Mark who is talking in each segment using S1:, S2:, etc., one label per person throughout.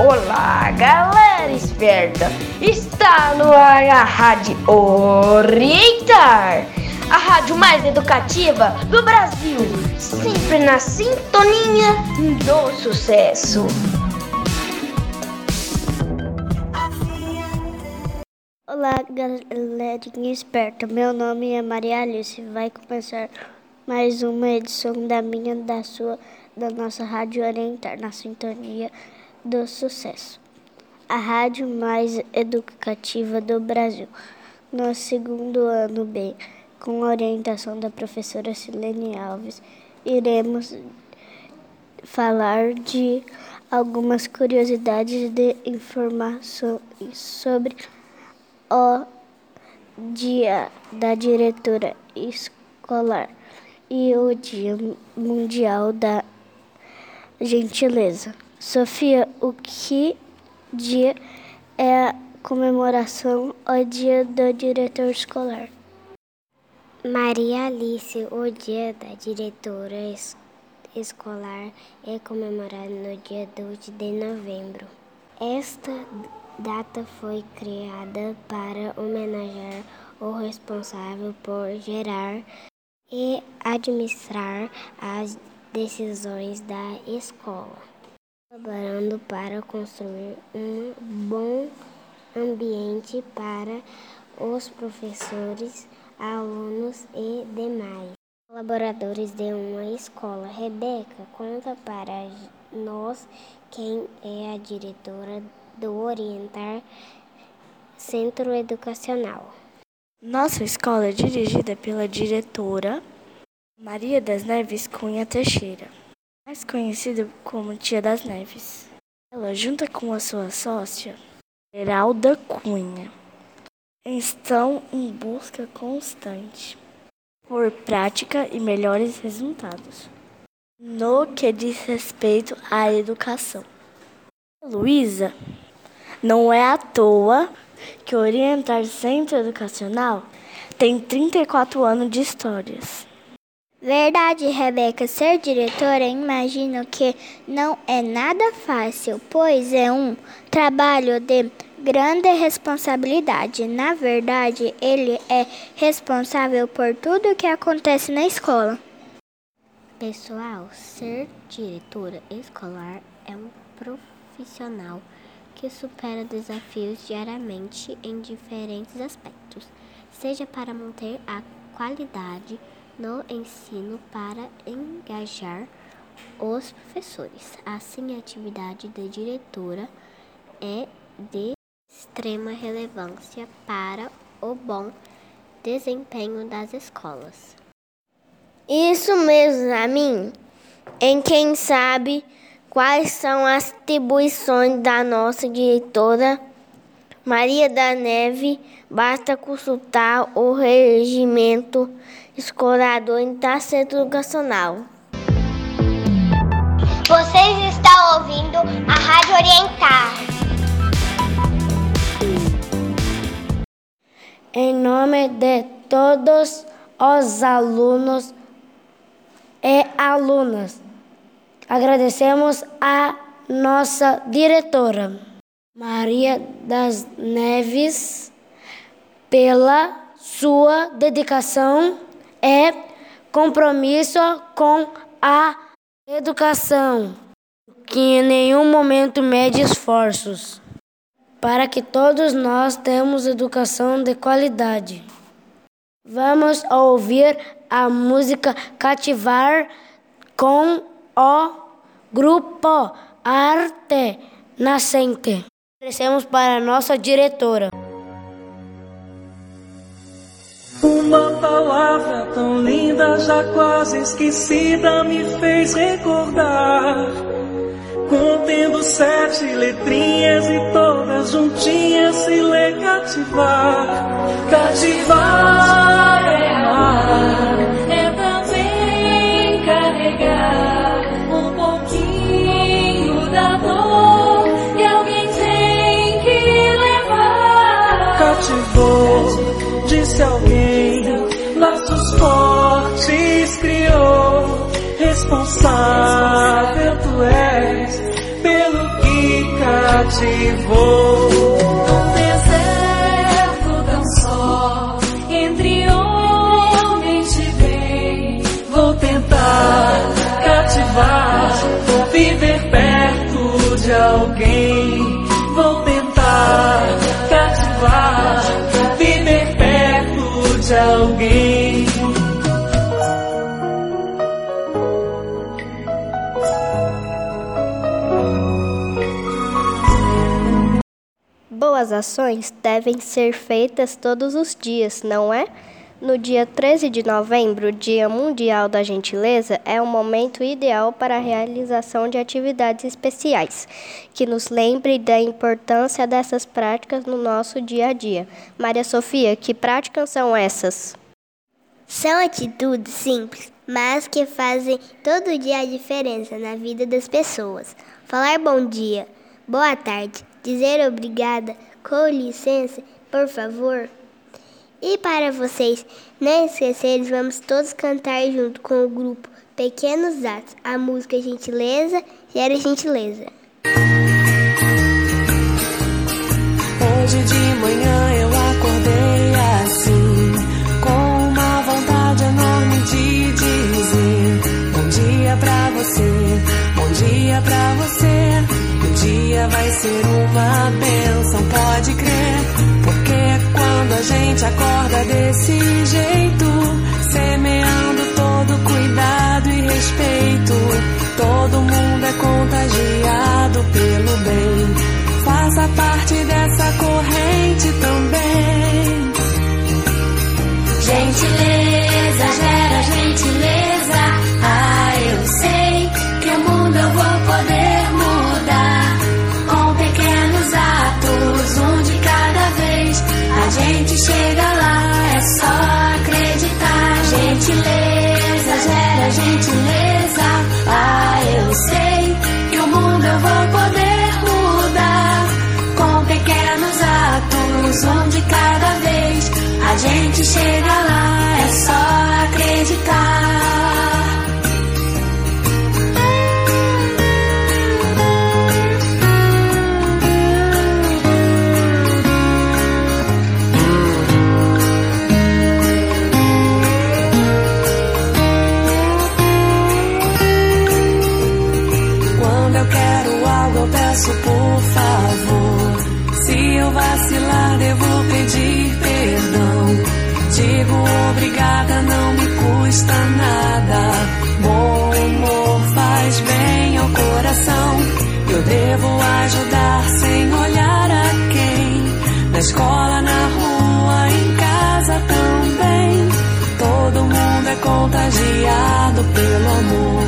S1: Olá, galera esperta! Está no ar a Rádio Orientar, a rádio mais educativa do Brasil, sempre na sintonia do sucesso.
S2: Olá, galerinha esperta. Meu nome é Maria Alice. Vai começar mais uma edição da minha, da sua, da nossa Rádio Orientar, na sintonia do sucesso. A rádio mais educativa do Brasil. No segundo ano B, com orientação da professora Silene Alves, iremos falar de algumas curiosidades de informações sobre o Dia da Diretora Escolar e o Dia Mundial da Gentileza. Sofia, o que dia é a comemoração ao Dia do Diretor Escolar?
S3: Maria Alice, o Dia da Diretora Escolar é comemorado no dia 2 de novembro. Esta data foi criada para homenagear o responsável por gerar e administrar as decisões da escola, colaborando para construir um bom ambiente para os professores, alunos e demais colaboradores de uma escola. Rebeca, conta para nós quem é a diretora do Orientar Centro Educacional.
S4: Nossa escola é dirigida pela diretora Maria das Neves Cunha Teixeira, mais conhecida como Tia das Neves. Ela, junto com a sua sócia, Geralda Cunha, estão em busca constante por prática e melhores resultados no que diz respeito à educação. Luísa, não é à toa que Orientar Centro Educacional tem 34 anos de histórias.
S2: Verdade, Rebeca. Ser diretora, imagino que não é nada fácil, pois é um trabalho de grande responsabilidade. Na verdade, ele é responsável por tudo o que acontece na escola.
S3: Pessoal, ser diretora escolar é um profissional que supera desafios diariamente em diferentes aspectos, seja para manter a qualidade no ensino para engajar os professores. Assim, a atividade de diretora é de extrema relevância para o bom desempenho das escolas.
S5: Isso mesmo, a mim. Em quem sabe quais são as atribuições da nossa diretora Maria da Neve, basta consultar o regimento escolar do Centro Educacional.
S6: Vocês estão ouvindo a Rádio Orientar.
S7: Em nome de todos os alunos e alunas, agradecemos a nossa diretora. Maria das Neves pela sua dedicação e compromisso com a educação, que em nenhum momento mede esforços para que todos nós tenhamos educação de qualidade. Vamos ouvir a música Cativar com o grupo Arte Nascente. Agradecemos para nossa diretora.
S8: Uma palavra tão linda, já quase esquecida, me fez recordar. Contendo sete letrinhas e todas juntinhas se lê cativar. Cativar é amar, Cativou, disse alguém, laços fortes criou, responsável tu és pelo que
S9: cativou.
S5: Boas ações devem ser feitas todos os dias, não é? No dia 13 de novembro, Dia Mundial da Gentileza, é o momento ideal para a realização de atividades especiais, que nos lembre da importância dessas práticas no nosso dia a dia. Maria Sofia, que práticas são essas?
S10: São atitudes simples, mas que fazem todo dia a diferença na vida das pessoas. Falar bom dia, boa tarde, dizer obrigada, com licença, por favor. E para vocês não esquecerem, vamos todos cantar junto com o grupo Pequenos Atos. A música Gentileza gera gentileza.
S9: Hoje de manhã ser uma bênção, pode crer, porque quando a gente acorda desse
S11: gente chega lá, é só acreditar.
S9: Quando eu quero algo, eu peço por favor. Se eu vacilar, devo pedir perdão. Digo obrigada, não me custa nada. Bom humor faz bem ao coração. Eu devo ajudar sem olhar a quem. Na escola, na rua, em casa também. Todo mundo é contagiado pelo amor.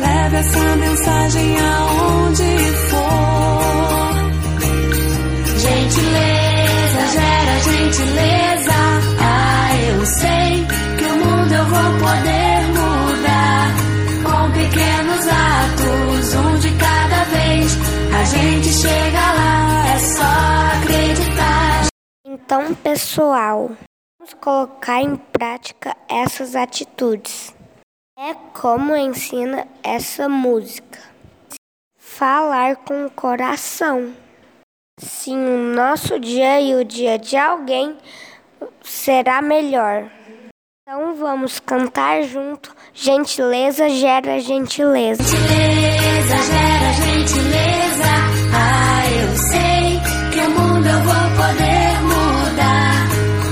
S9: Leve essa mensagem aonde for.
S11: Gentileza gera gentileza. Ah, eu sei que o mundo eu vou poder mudar. Com pequenos atos, um de cada vez. A gente chega lá, é só acreditar.
S5: Então, pessoal, vamos colocar em prática essas atitudes. É como ensina essa música. Falar com o coração. Sim, o nosso dia e o dia de alguém será melhor. Então vamos cantar junto. Gentileza gera gentileza.
S11: Gentileza gera gentileza. Ah, eu sei que o mundo eu vou poder mudar.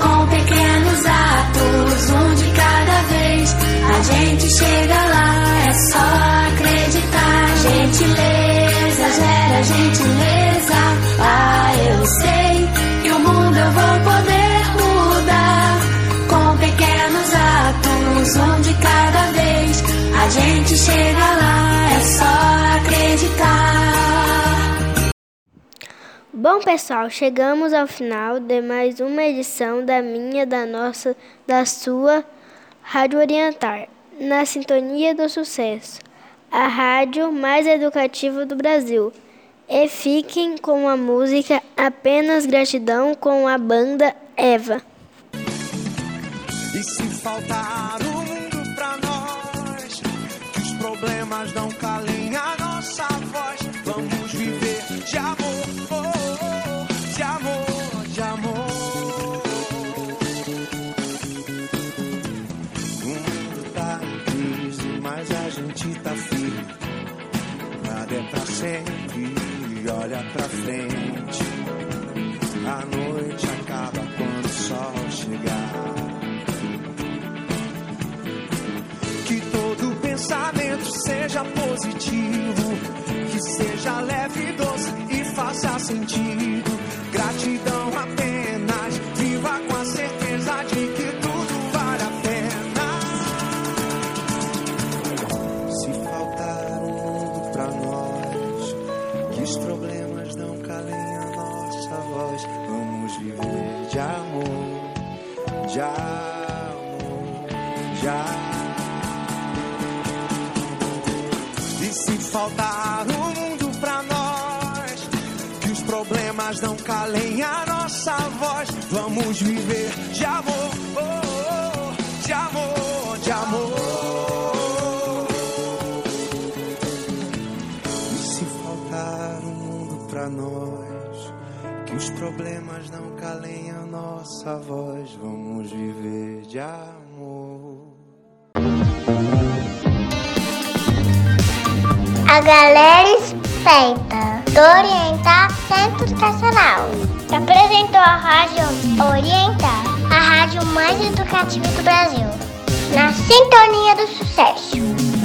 S11: Com pequenos atos, um de cada vez. A gente chega lá, é só acreditar. Gentileza gera gentileza. Eu sei que o mundo eu vou poder mudar. Com pequenos atos, um de cada vez. A gente chega lá, é só acreditar.
S2: Bom, pessoal, chegamos ao final de mais uma edição da minha, da nossa, da sua Rádio Orientar, na sintonia do sucesso, a rádio mais educativa do Brasil. E fiquem com a música Apenas Gratidão com a banda Eva.
S12: E se faltar o mundo pra nós, que os problemas não calem a nossa voz, vamos viver de amor, oh, de amor, de amor. O mundo tá triste, mas a gente tá firme, nada é pra sempre. Olha pra frente. A noite acaba quando o sol chegar. Que todo pensamento seja positivo, que seja leve, doce e faça sentido. Gratidão não calem a nossa voz, vamos viver de amor, oh, oh, de amor, de amor. E se faltar um mundo pra nós, que os problemas não calem a nossa voz, vamos viver de amor.
S6: A galera esperta do Orientar Centro Educacional apresentou a Rádio Orientar, a rádio mais educativa do Brasil, na sintonia do sucesso.